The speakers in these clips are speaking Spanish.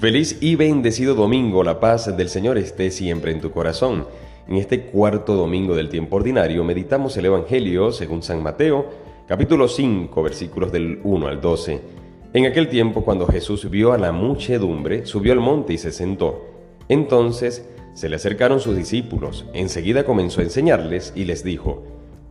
Feliz y bendecido domingo, la paz del Señor esté siempre en tu corazón. En este cuarto domingo del tiempo ordinario meditamos el Evangelio según San Mateo, capítulo 5, versículos del 1 al 12. En aquel tiempo, cuando Jesús vio a la muchedumbre, subió al monte y se sentó. Entonces se le acercaron sus discípulos, enseguida comenzó a enseñarles y les dijo,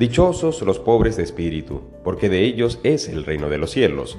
Dichosos los pobres de espíritu, porque de ellos es el reino de los cielos.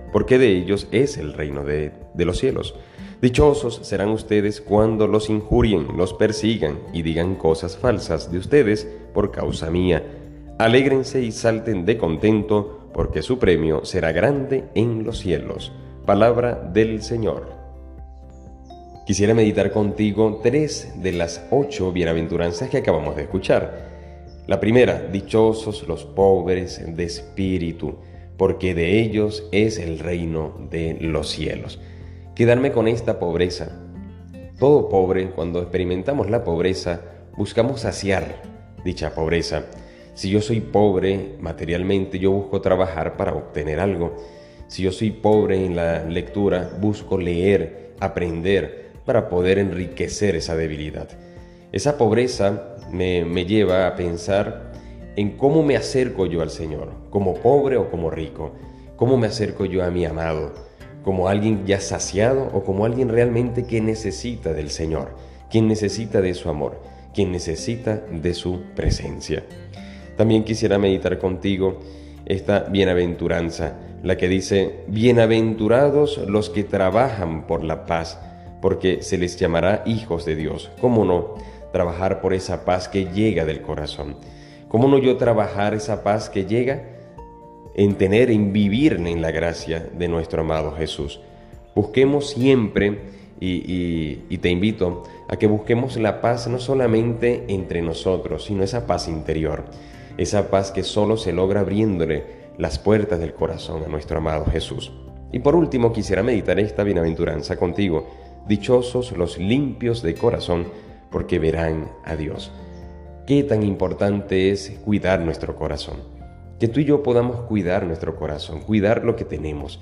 porque de ellos es el reino de, de los cielos. Dichosos serán ustedes cuando los injurien, los persigan y digan cosas falsas de ustedes por causa mía. Alégrense y salten de contento, porque su premio será grande en los cielos. Palabra del Señor. Quisiera meditar contigo tres de las ocho bienaventuranzas que acabamos de escuchar. La primera, dichosos los pobres de espíritu, porque de ellos es el reino de los cielos quedarme con esta pobreza. Todo pobre, cuando experimentamos la pobreza, buscamos saciar dicha pobreza. Si yo soy pobre materialmente, yo busco trabajar para obtener algo. Si yo soy pobre en la lectura, busco leer, aprender, para poder enriquecer esa debilidad. Esa pobreza me, me lleva a pensar en cómo me acerco yo al Señor, como pobre o como rico. ¿Cómo me acerco yo a mi amado? como alguien ya saciado o como alguien realmente que necesita del Señor, quien necesita de su amor, quien necesita de su presencia. También quisiera meditar contigo esta bienaventuranza, la que dice, bienaventurados los que trabajan por la paz, porque se les llamará hijos de Dios. ¿Cómo no? Trabajar por esa paz que llega del corazón. ¿Cómo no yo trabajar esa paz que llega? en tener, en vivir en la gracia de nuestro amado Jesús. Busquemos siempre, y, te invito a que busquemos la paz no solamente entre nosotros, sino esa paz interior, esa paz que solo se logra abriéndole las puertas del corazón a nuestro amado Jesús. Y por último quisiera meditar esta bienaventuranza contigo. Dichosos los limpios de corazón, porque verán a Dios. Qué tan importante es cuidar nuestro corazón que tú y yo podamos cuidar nuestro corazón, cuidar lo que tenemos,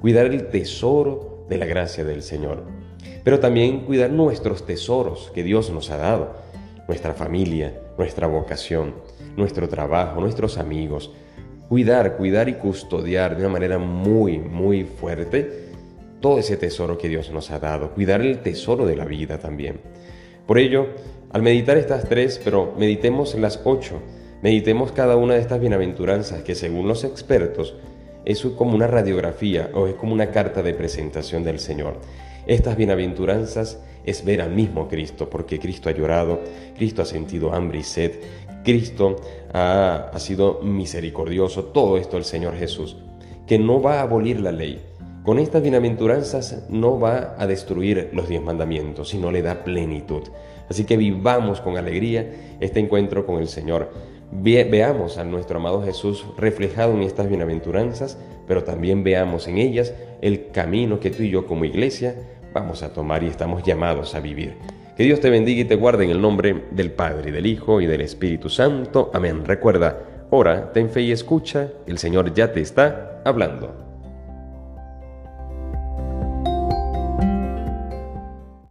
cuidar el tesoro de la gracia del Señor, pero también cuidar nuestros tesoros que Dios nos ha dado, nuestra familia, nuestra vocación, nuestro trabajo, nuestros amigos. Cuidar, cuidar y custodiar de una manera muy, muy fuerte todo ese tesoro que Dios nos ha dado, cuidar el tesoro de la vida también. Por ello, al meditar estas tres, pero meditemos las ocho, Meditemos cada una de estas bienaventuranzas que según los expertos es como una radiografía o es como una carta de presentación del Señor. Estas bienaventuranzas es ver al mismo Cristo, porque Cristo ha llorado, Cristo ha sentido hambre y sed, Cristo ha, ha sido misericordioso, todo esto el Señor Jesús, que no va a abolir la ley. Con estas bienaventuranzas no va a destruir los diez mandamientos, sino le da plenitud. Así que vivamos con alegría este encuentro con el Señor veamos a nuestro amado Jesús reflejado en estas bienaventuranzas, pero también veamos en ellas el camino que tú y yo como iglesia vamos a tomar y estamos llamados a vivir. Que Dios te bendiga y te guarde en el nombre del Padre, del Hijo y del Espíritu Santo. Amén. Recuerda, ora, ten fe y escucha, el Señor ya te está hablando.